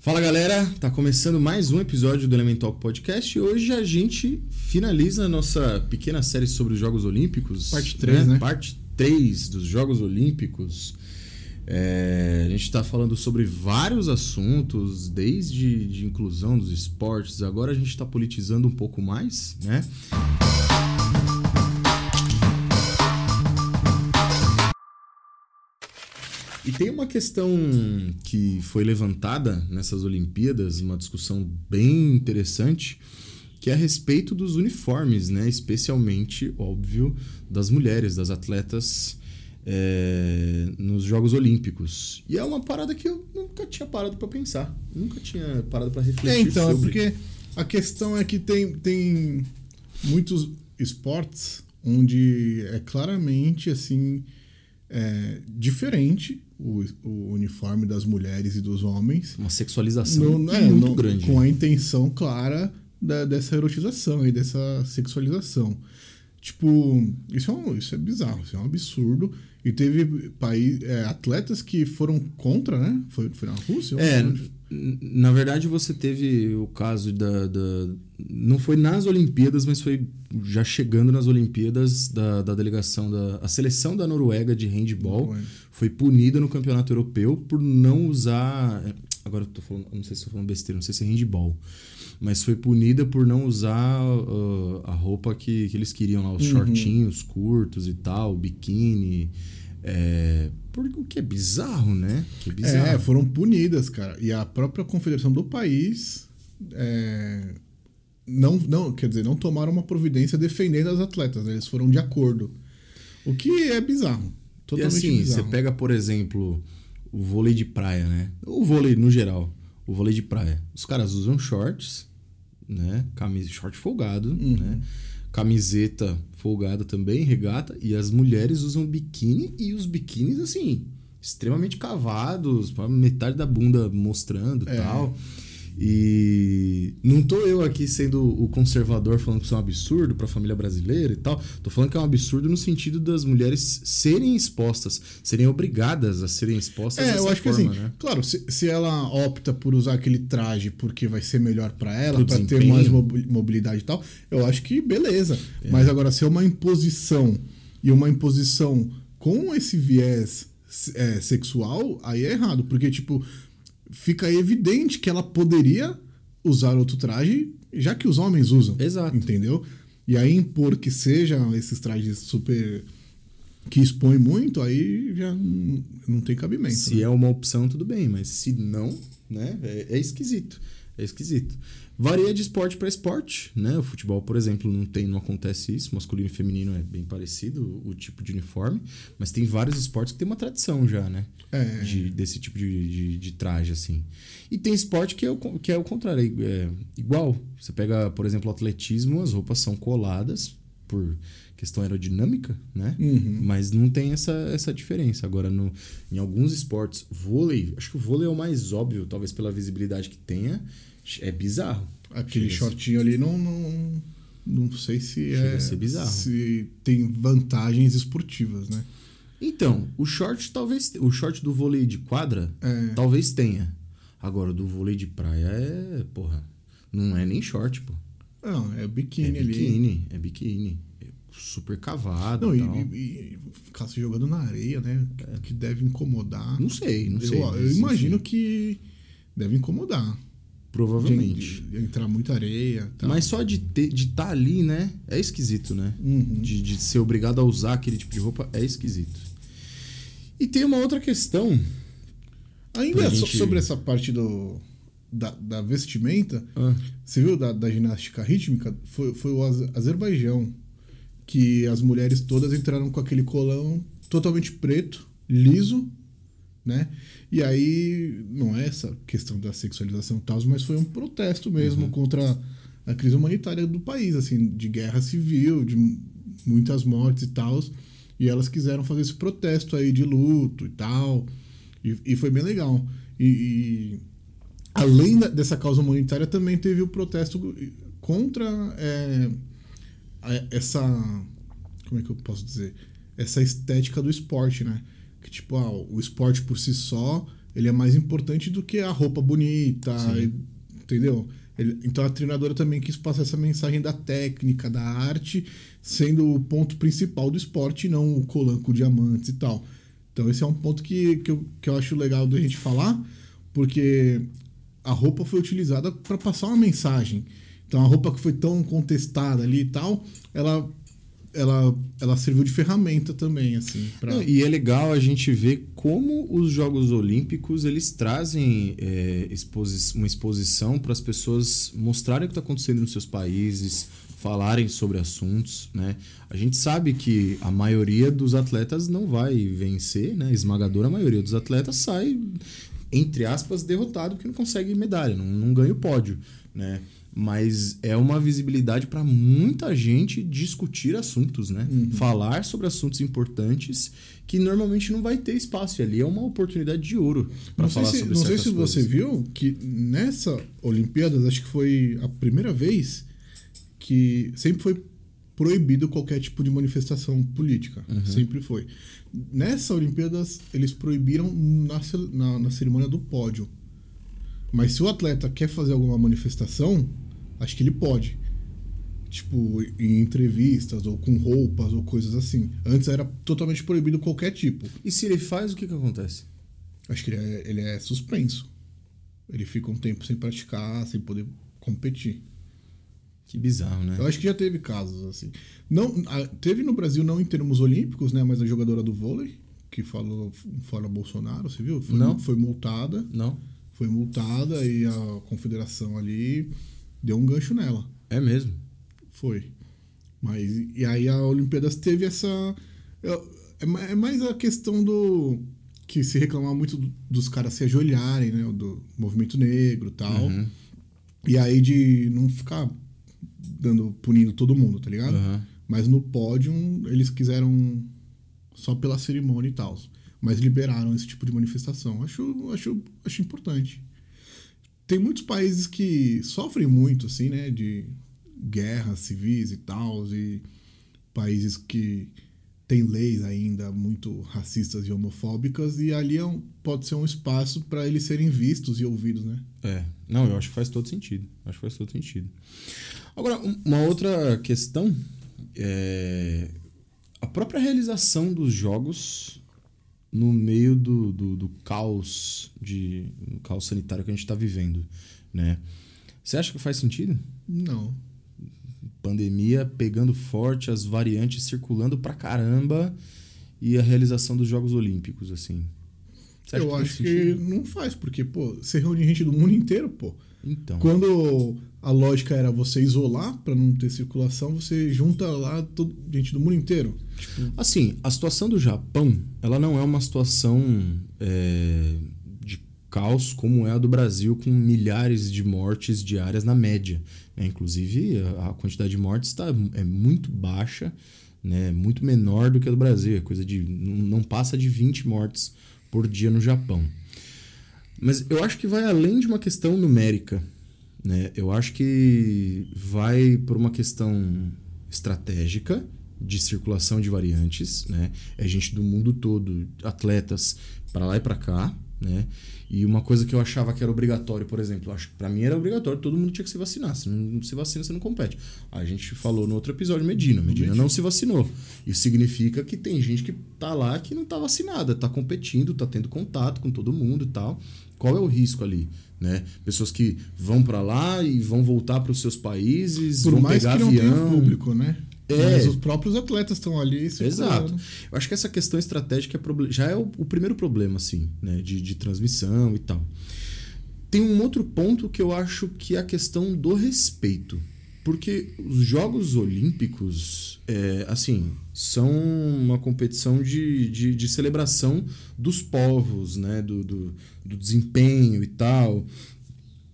Fala galera, tá começando mais um episódio do Elemental Podcast e hoje a gente finaliza a nossa pequena série sobre os Jogos Olímpicos. Parte 3, né? Parte 3 dos Jogos Olímpicos. É, a gente está falando sobre vários assuntos, desde de inclusão dos esportes, agora a gente está politizando um pouco mais, né? E tem uma questão que foi levantada nessas Olimpíadas, uma discussão bem interessante, que é a respeito dos uniformes, né? Especialmente, óbvio, das mulheres, das atletas é, nos Jogos Olímpicos. E é uma parada que eu nunca tinha parado para pensar, nunca tinha parado para refletir É, então, é sobre. porque a questão é que tem, tem muitos esportes onde é claramente assim é, diferente o, o uniforme das mulheres e dos homens. Uma sexualização é, muito grande. Com a intenção clara da- dessa erotização e dessa sexualização. Tipo, isso é, um, isso é bizarro, isso é um absurdo. E teve país, é, atletas que foram contra, né? Foi, foi na Rússia? É, Onde? Na verdade você teve o caso da, da- Não foi nas Olimpíadas, mas foi já chegando nas Olimpíadas da, da delegação da. A seleção da Noruega de handball Foi. foi punida no campeonato europeu por não usar. Agora eu tô falando. Não sei se estou falando besteira, não sei se é handball. Mas foi punida por não usar uh, a roupa que, que eles queriam lá, os Uhum. shortinhos curtos e tal, biquíni. É, porque o que é bizarro, né? Que é bizarro. É, foram punidas, cara. E a própria confederação do país é, não, não, quer dizer, não tomaram uma providência defendendo as atletas. né? Eles foram de acordo. O que é bizarro. E Totalmente assim, bizarro. você pega, por exemplo, o vôlei de praia, né? O vôlei no geral, o vôlei de praia. Os caras usam shorts, né? Camisa, short folgado, Uhum. né? Camiseta folgada também, regata, e as mulheres usam biquíni e os biquínis assim, extremamente cavados, metade da bunda mostrando, e É. tal. E não tô eu aqui sendo o conservador falando que isso é um absurdo para a família brasileira e tal. Tô falando que é um absurdo no sentido das mulheres serem expostas, serem obrigadas a serem expostas É, dessa eu acho forma, que assim, né? claro, se, se ela opta por usar aquele traje porque vai ser melhor pra ela, Pro pra ter mais mobi- mobilidade e tal, eu acho que beleza. É. Mas agora, se é uma imposição e uma imposição com esse viés é, sexual, aí é errado. Porque, tipo, fica evidente que ela poderia usar outro traje, já que os homens usam. Exato. Entendeu? E aí impor que sejam esses trajes super. que expõem muito, aí já não não tem cabimento. Se né? é uma opção, tudo bem, mas se não, né, é, é esquisito. É esquisito. Varia de esporte para esporte, né? O futebol, por exemplo, não tem, não acontece isso. Masculino e feminino é bem parecido o, o tipo de uniforme, mas tem vários esportes que tem uma tradição já, né? É. De, desse tipo de, de, de traje, assim. E tem esporte que é o, que é o contrário, é igual. Você pega, por exemplo, o atletismo, as roupas são coladas por questão aerodinâmica, né? Uhum. Mas não tem essa, essa diferença. Agora, no, em alguns esportes, vôlei, acho que o vôlei é o mais óbvio, talvez pela visibilidade que tenha, é bizarro. Aquele Chega shortinho ali não, não, não sei se Chega é. a ser bizarro. Se tem vantagens esportivas, né? Então, o short talvez. O short do vôlei de quadra É. talvez tenha. Agora, o do vôlei de praia é. Porra. Não é nem short, pô. Não, é É biquíni ali. biquíni. É biquíni. É super cavado. Não, e tal. e- e ficar se jogando na areia, né? Que, que deve incomodar. Não sei, não eu, sei. eu mas, imagino que deve incomodar. Provavelmente. De, de entrar muita areia. tal. Mas só de estar de tá ali, né? É esquisito, né? Uhum. De, de ser obrigado a usar aquele tipo de roupa é esquisito. E tem uma outra questão. Ainda so- gente- sobre essa parte do, da, da vestimenta, Ah, Você viu da, da ginástica rítmica? Foi, foi o Az- Azerbaijão que as mulheres todas entraram com aquele colão totalmente preto, liso, né? E aí, não é essa questão da sexualização e tal, mas foi um protesto mesmo contra a crise humanitária do país, assim, de guerra civil, de mu- muitas mortes e tal. E elas quiseram fazer esse protesto aí de luto e tal. E, e foi bem legal. E, e além da- dessa causa humanitária, também teve o protesto contra é, essa. Como é que eu posso dizer? Essa estética do esporte, né? Que tipo, ah, o esporte por si só ele é mais importante do que a roupa bonita, e- entendeu? Ele- então a treinadora também quis passar essa mensagem da técnica, da arte, sendo o ponto principal do esporte, não o colan com diamantes e tal. Então esse é um ponto que, que, eu, que eu acho legal da gente falar, porque a roupa foi utilizada para passar uma mensagem. Então a roupa que foi tão contestada ali e tal, ela ela, ela serviu de ferramenta também, assim. Pra... E é legal a gente ver como os Jogos Olímpicos eles trazem é, exposi uma exposição para as pessoas mostrarem o que está acontecendo nos seus países, falarem sobre assuntos, né? A gente sabe que a maioria dos atletas não vai vencer, né? A esmagadora maioria dos atletas sai, entre aspas, derrotado porque não consegue medalha, não, não ganha o pódio, né? Mas é uma visibilidade para muita gente discutir assuntos, né? Falar sobre assuntos importantes que normalmente não vai ter espaço. E ali é uma oportunidade de ouro para falar se, sobre não sei se você coisas. viu que nessa Olimpíadas, acho que foi a primeira vez que sempre foi proibido qualquer tipo de manifestação política. Uhum. Sempre foi. Nessa Olimpíadas, eles proibiram na, na, na cerimônia do pódio. Mas se o atleta quer fazer alguma manifestação, acho que ele pode. Tipo, em entrevistas, ou com roupas, ou coisas assim. Antes era totalmente proibido qualquer tipo. E se ele faz, o que, que acontece? Acho que ele é, ele é suspenso. Ele fica um tempo sem praticar, sem poder competir. Que bizarro, né? Eu acho que já teve casos assim. Não, teve no Brasil, não em termos olímpicos, né? Mas a jogadora do vôlei, que falou fora Bolsonaro, você viu? Foi, Não. foi multada. Não? Foi multada e a confederação ali deu um gancho nela. É mesmo. Foi. Mas, e aí a Olimpíadas teve essa. É, é mais a questão do. Que se reclamar muito do- dos caras se ajoelharem, né? Do movimento negro e tal. Uhum. E aí de não ficar dando, punindo todo mundo, tá ligado? Aham. Mas no pódio eles quiseram só pela cerimônia e tal. Mas liberaram esse tipo de manifestação. Acho, acho, acho importante. Tem muitos países que sofrem muito, assim, né? De guerras civis e tal. E países que têm leis ainda muito racistas e homofóbicas. E ali é um- pode ser um espaço para eles serem vistos e ouvidos, né? É. Não, eu acho que faz todo sentido. Acho que faz todo sentido. Agora, um- uma outra questão é a própria realização dos jogos no meio do, do, do caos de do caos sanitário que a gente está vivendo, né? Você acha que faz sentido? Não. Pandemia pegando forte, as variantes circulando pra caramba e a realização dos Jogos Olímpicos, assim. Eu faz acho que não faz, porque, pô, você reúne gente do mundo inteiro, pô. Então. Quando a lógica era você isolar pra não ter circulação, você junta lá todo, gente do mundo inteiro. Tipo, Assim, a situação do Japão, ela não é uma situação é, de caos como é a do Brasil, com milhares de mortes diárias na média. né? Inclusive, a, a quantidade de mortes tá, é muito baixa, né? muito menor do que a do Brasil. É coisa de. Não, não passa de 20 mortes por dia no Japão. Mas eu acho que vai além de uma questão numérica. Né? Eu acho que vai por uma questão estratégica de circulação de variantes. Né? É gente do mundo todo, atletas para lá e para cá. Né? E uma coisa que eu achava que era obrigatório, por exemplo, acho para mim era obrigatório, todo mundo tinha que se vacinar. Se não se vacina, você não compete. A gente falou no outro episódio, Medina. Medina Medina. não se vacinou. Isso significa que tem gente que tá lá que não tá vacinada, tá competindo, tá tendo contato com todo mundo e tal. Qual é o risco ali? Né? Pessoas que vão para lá e vão voltar para os seus países, por vão mais pegar que não avião. tenha público, né? É. Mas os próprios atletas estão ali. Exato. Eu acho que essa questão estratégica é já é o, o primeiro problema, assim, né? De, de transmissão e tal. Tem um outro ponto que eu acho que é a questão do respeito. Porque os Jogos Olímpicos, é, assim, são uma competição de, de, de celebração dos povos, né? Do, do, do desempenho e tal.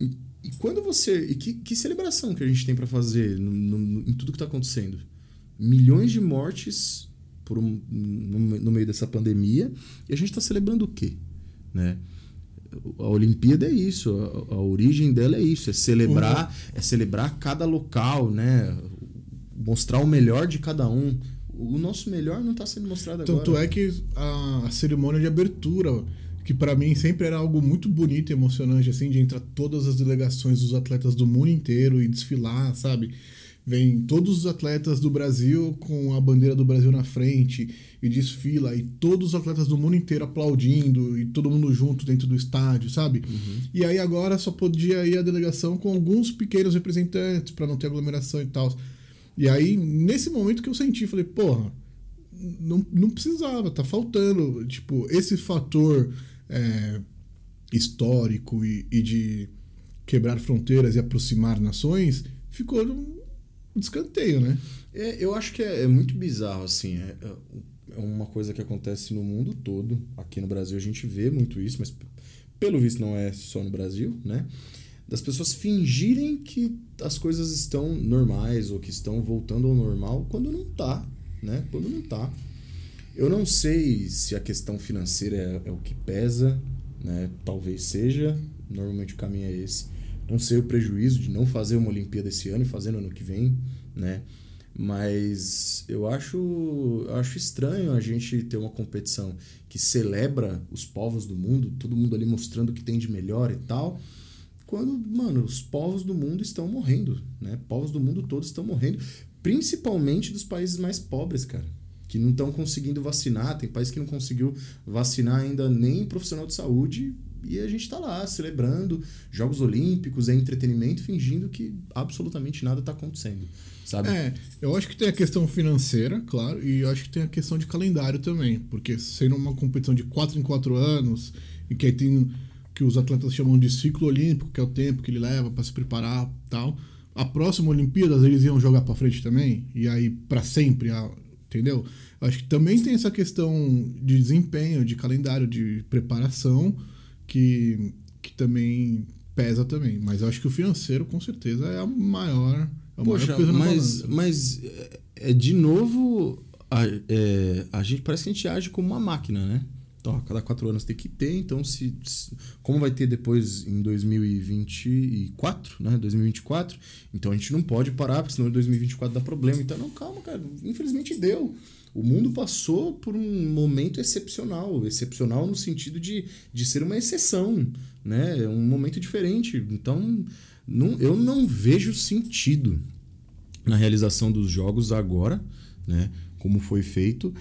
E, e quando você. E que, que celebração que a gente tem para fazer no, no- em tudo que está acontecendo? Milhões de mortes por um- no, no meio dessa pandemia e a gente está celebrando o quê? Né? A Olimpíada é isso, a, a origem dela é isso, é celebrar, é celebrar cada local, né? Mostrar o melhor de cada um. O nosso melhor não está sendo mostrado Tanto agora. é que a, a cerimônia de abertura, que para mim sempre era algo muito bonito e emocionante, assim, de entrar todas as delegações dos atletas do mundo inteiro e desfilar, sabe? Vem todos os atletas do Brasil com a bandeira do Brasil na frente e desfila, e todos os atletas do mundo inteiro aplaudindo, e todo mundo junto dentro do estádio, sabe? Uhum. E aí agora só podia ir a delegação com alguns pequenos representantes para não ter aglomeração e tal. E aí, nesse momento que eu senti, falei, porra, não, não precisava, tá faltando. Tipo, esse fator é, histórico e, e, de quebrar fronteiras e aproximar nações ficou num descanteio, né? É, eu acho que é, é muito bizarro, assim. É, é, uma coisa que acontece no mundo todo. Aqui no Brasil a gente vê muito isso, mas pelo visto não é só no Brasil, né? Das pessoas fingirem que as coisas estão normais ou que estão voltando ao normal quando não tá, né? Quando não tá. Eu não sei se a questão financeira é, é o que pesa, né? Talvez seja. Normalmente o caminho é esse. Não sei o prejuízo de não fazer uma Olimpíada esse ano e fazer no ano que vem, né? Mas eu acho, acho estranho a gente ter uma competição que celebra os povos do mundo, todo mundo ali mostrando o que tem de melhor e tal, quando, mano, os povos do mundo estão morrendo, né? Povos do mundo todos estão morrendo, principalmente dos países mais pobres, cara que não estão conseguindo vacinar, tem país que não conseguiu vacinar ainda nem profissional de saúde e a gente está lá celebrando Jogos Olímpicos, é entretenimento, fingindo que absolutamente nada está acontecendo, sabe? É, eu acho que tem a questão financeira, claro, e eu acho que tem a questão de calendário também, porque sendo uma competição de 4 em 4 anos e que aí tem que os atletas chamam de ciclo olímpico, que é o tempo que ele leva para se preparar, tal. A próxima Olimpíadas eles iam jogar para frente também e aí para sempre entendeu? Acho que também tem essa questão de desempenho, de calendário, de preparação, que, que também pesa também. Mas eu acho que o financeiro, com certeza, é a maior, é Poxa, maior mas, mas é, de novo, a, é, a gente parece que a gente age como uma máquina, né? Então, a cada quatro anos tem que ter, então se, se, como vai ter depois em 2024, né? 2024, então a gente não pode parar, porque senão em 2024 dá problema. Então, não, calma, cara, infelizmente deu. O mundo passou por um momento excepcional, excepcional no sentido de, de ser uma exceção, né? Um momento diferente. Então, não, eu não vejo sentido na realização dos jogos agora, né? Como foi feito.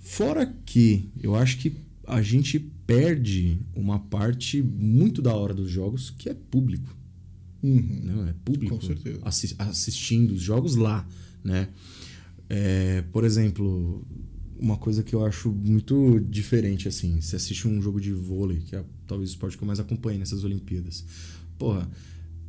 Fora que eu acho que a gente perde uma parte muito da hora dos jogos que é público. Uhum. Não, é público Com certeza. assi assistindo os jogos lá, né? É, por exemplo, uma coisa que eu acho muito diferente, assim, você assiste um jogo de vôlei, que é talvez o esporte que eu mais acompanho nessas Olimpíadas. Porra,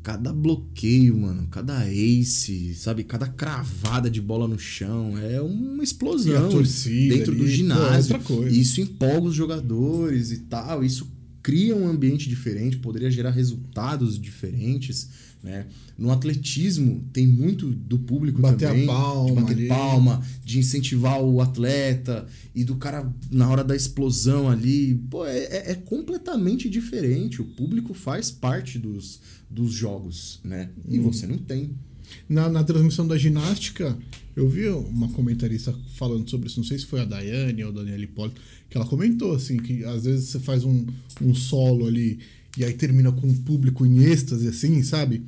cada bloqueio, mano, cada ace, sabe? Cada cravada de bola no chão é uma explosão dentro ali, do ginásio. Pô, isso empolga os jogadores e tal, isso cria um ambiente diferente, poderia gerar resultados diferentes. Né? No atletismo, tem muito do público bater também. A palma, de bater ali. palma, de incentivar o atleta e do cara na hora da explosão ali. Pô, é, é, é completamente diferente. O público faz parte dos, dos jogos, né? E hum. você não tem. Na, na transmissão da ginástica, eu vi uma comentarista falando sobre isso, não sei se foi a Daiane ou a Daniela Hipólito, que ela comentou assim, que às vezes você faz um, um solo ali e aí termina com o público em êxtase, assim, sabe?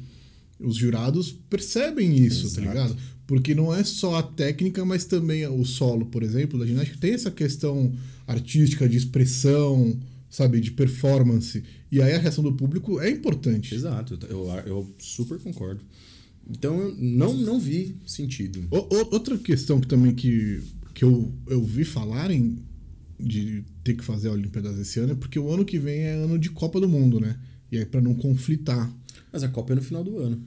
Os jurados percebem isso, tá Exato. tá ligado? Porque não é só a técnica, mas também o solo, por exemplo, da ginástica tem essa questão artística, de expressão, sabe, de performance. E aí a reação do público é importante. Exato, eu, eu super concordo. Então eu não, não vi sentido. O, outra questão que também que, que eu, eu vi falarem de ter que fazer a Olimpíadas esse ano é porque o ano que vem é ano de Copa do Mundo, né? E aí para não conflitar. Mas a Copa é no final do ano.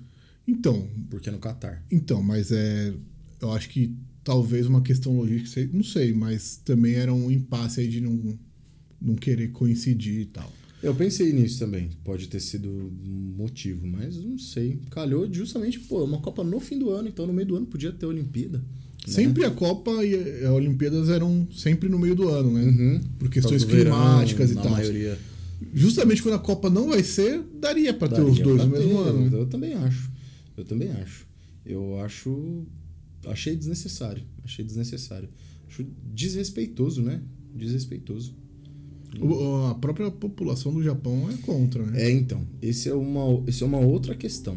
Então. Porque é no Catar. Então, mas é. Eu acho que talvez uma questão logística, não sei, mas também era um impasse aí de não, não querer coincidir e tal. Eu pensei nisso também. Pode ter sido um motivo, mas não sei. Calhou justamente, pô, uma Copa no fim do ano, então no meio do ano podia ter Olimpíada. Né? Sempre a Copa e a Olimpíadas eram sempre no meio do ano, né? Uhum. Por questões climáticas verão, e tal. maioria. Justamente quando a Copa não vai ser, daria para ter os dois no mesmo ter, ano. Eu também acho. Eu também acho. Eu acho. Achei desnecessário. Achei desnecessário. Acho desrespeitoso, né? Desrespeitoso. A própria população do Japão é contra, né? É, então, esse é uma, esse é uma outra questão.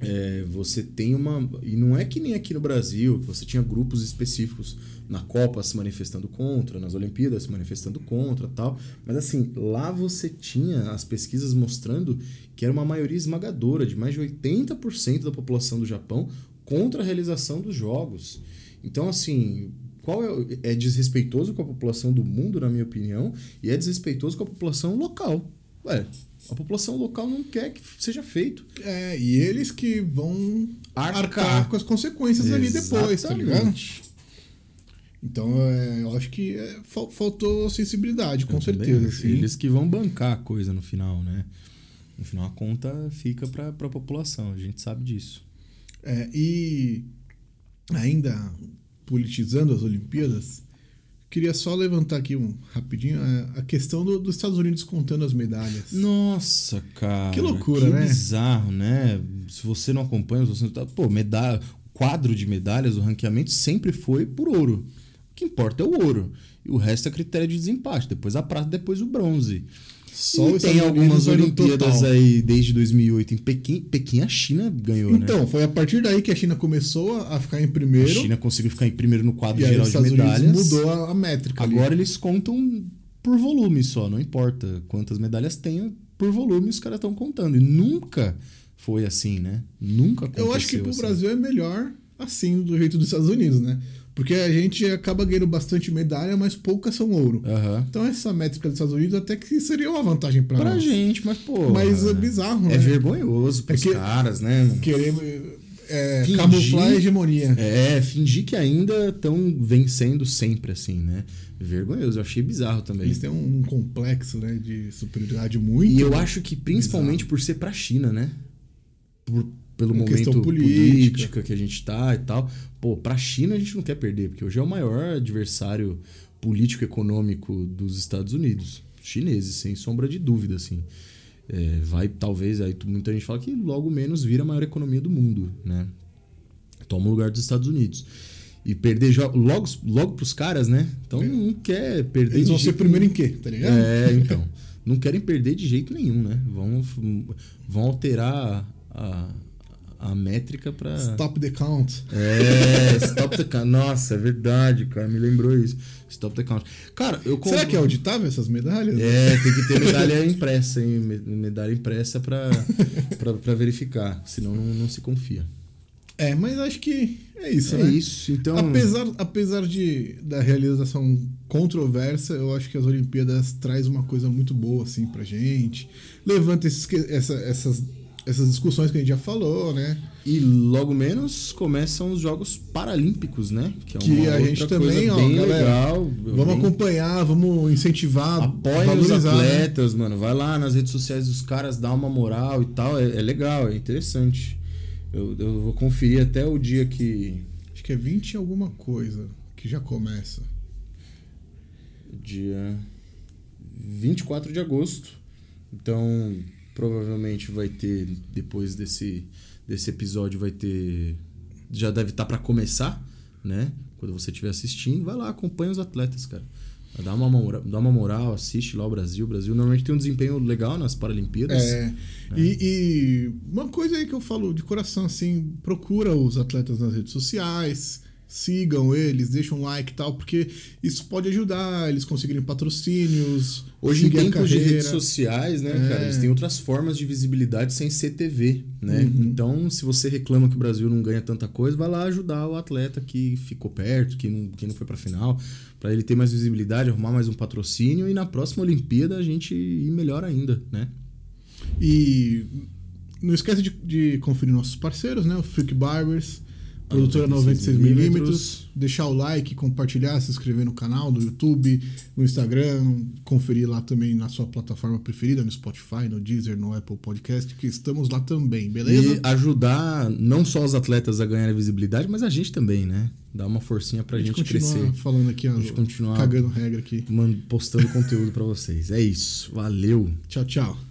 É, você tem uma. E não é que nem aqui no Brasil, que você tinha grupos específicos na Copa se manifestando contra, nas Olimpíadas se manifestando contra tal. Mas assim, lá você tinha as pesquisas mostrando que era uma maioria esmagadora, de mais de 80% da população do Japão contra a realização dos Jogos. Então, assim, qual é, é desrespeitoso com a população do mundo, na minha opinião, e é desrespeitoso com a população local. Ué, a população local não quer que seja feito. É, e eles que vão Arcar. arcar, com as consequências ali depois, tá ligado? Exatamente. Então, é, eu acho que é, fal- faltou sensibilidade, com Eu certeza. Assim. Eles que vão bancar a coisa no final, né? No final a conta fica pra, pra população, a gente sabe disso. É, e ainda politizando as Olimpíadas, queria só levantar aqui um rapidinho a, a questão do- dos Estados Unidos contando as medalhas. Nossa, cara. Que loucura, que né? bizarro, né? Se você não acompanha, se você não tá. Pô, medalha, quadro de medalhas, o ranqueamento sempre foi por ouro. O que importa é o ouro. E o resto é critério de desempate. Depois a prata, depois o bronze. Só e tem algumas Olimpíadas aí desde 2008 em Pequim. Pequim a China ganhou, né? Então, foi a partir daí que a China começou a ficar em A primeiro. China conseguiu ficar em primeiro no quadro geral de medalhas. Unidos mudou a, a métrica. ali. Agora eles contam por volume só, não importa quantas medalhas tem, por volume os caras estão contando. E nunca foi assim, né? Nunca aconteceu Eu acho que pro assim. Brasil é melhor assim, do jeito dos Estados Unidos, né? Porque a gente acaba ganhando bastante medalha, mas poucas são ouro. Aham. Então essa métrica dos Estados Unidos até que seria uma vantagem pra, Pra nós. gente, mas pô. Mas é bizarro, É né? vergonhoso pros É que- caras, né? Queremos é, Fingir- camuflar a hegemonia. É, fingir que ainda estão vencendo sempre, assim, né? Vergonhoso, eu achei bizarro também. Eles têm um, um complexo né, de superioridade muito. E eu acho que principalmente por ser pra China, né? Por- pelo Uma momento política. política. que a gente tá e tal. Pô, pra China a gente não quer perder, porque hoje é o maior adversário político econômico dos Estados Unidos. Chineses, sem sombra de dúvida, assim. É, vai, talvez, aí muita gente fala que logo menos vira a maior economia do mundo, né? Toma o lugar dos Estados Unidos. E perder logo, logo pros caras, né? Então não quer perder Eles vão ser primeiro em quê, tá ligado? é, então. Não querem perder de jeito nenhum, né? Vão, vão alterar a, a métrica pra. Stop the count. É, stop the count. Nossa, é verdade, cara. Me lembrou isso. Stop the count. Cara, eu Será compro- que é auditável essas medalhas? É, tem que ter medalha impressa, hein? Me- Medalha impressa pra verificar. Senão não, não se confia. É, mas acho que é isso, é né? isso. Então. Apesar, apesar de, da realização controversa, eu acho que as Olimpíadas traz uma coisa muito boa assim pra gente. Levanta esses, essa- essas, essas discussões que a gente já falou, né? E logo menos começam os Jogos Paralímpicos, né? Que, é Que a gente coisa também, ó, bem galera, legal. Vamos bem- acompanhar, vamos incentivar, Apoiem os né? atletas, mano. Vai lá nas redes sociais dos caras, dá uma moral e tal. É, é legal, é interessante. Eu, eu vou conferir até o dia que. Acho que é 20 e alguma coisa que já começa. Dia 24 de agosto. Então, provavelmente vai ter, depois desse, desse episódio, vai ter. Já deve estar pra começar, né? Quando você estiver assistindo, vai lá, acompanha os atletas, cara. Dá uma, moral, dá uma moral, assiste lá o Brasil. O Brasil normalmente tem um desempenho legal nas Paralimpíadas. É, e, e uma coisa aí que eu falo de coração, assim, procura os atletas nas redes sociais, sigam eles, deixam um like e tal, porque isso pode ajudar eles conseguirem patrocínios, Hoje, em tempos de redes sociais, né, É. cara, eles têm outras formas de visibilidade sem ser TV, né? Uhum. Então, se você reclama que o Brasil não ganha tanta coisa, vai lá ajudar o atleta que ficou perto, que não, que não foi pra final, para ele ter mais visibilidade, arrumar mais um patrocínio e na próxima Olimpíada a gente ir melhor ainda, né? E não esquece de, de conferir nossos parceiros, né? O Freak Barbers, produtora 96mm. Deixar o like, compartilhar, se inscrever no canal do YouTube, no Instagram, conferir lá também na sua plataforma preferida, no Spotify, no Deezer, no Apple Podcast, que estamos lá também, beleza? E ajudar não só os atletas a ganharem visibilidade, mas a gente também, né? Dar uma forcinha pra a gente, gente crescer. falando aqui, A gente continuar- cagando regra aqui. Postando conteúdo pra vocês. É isso. Valeu! Tchau, tchau.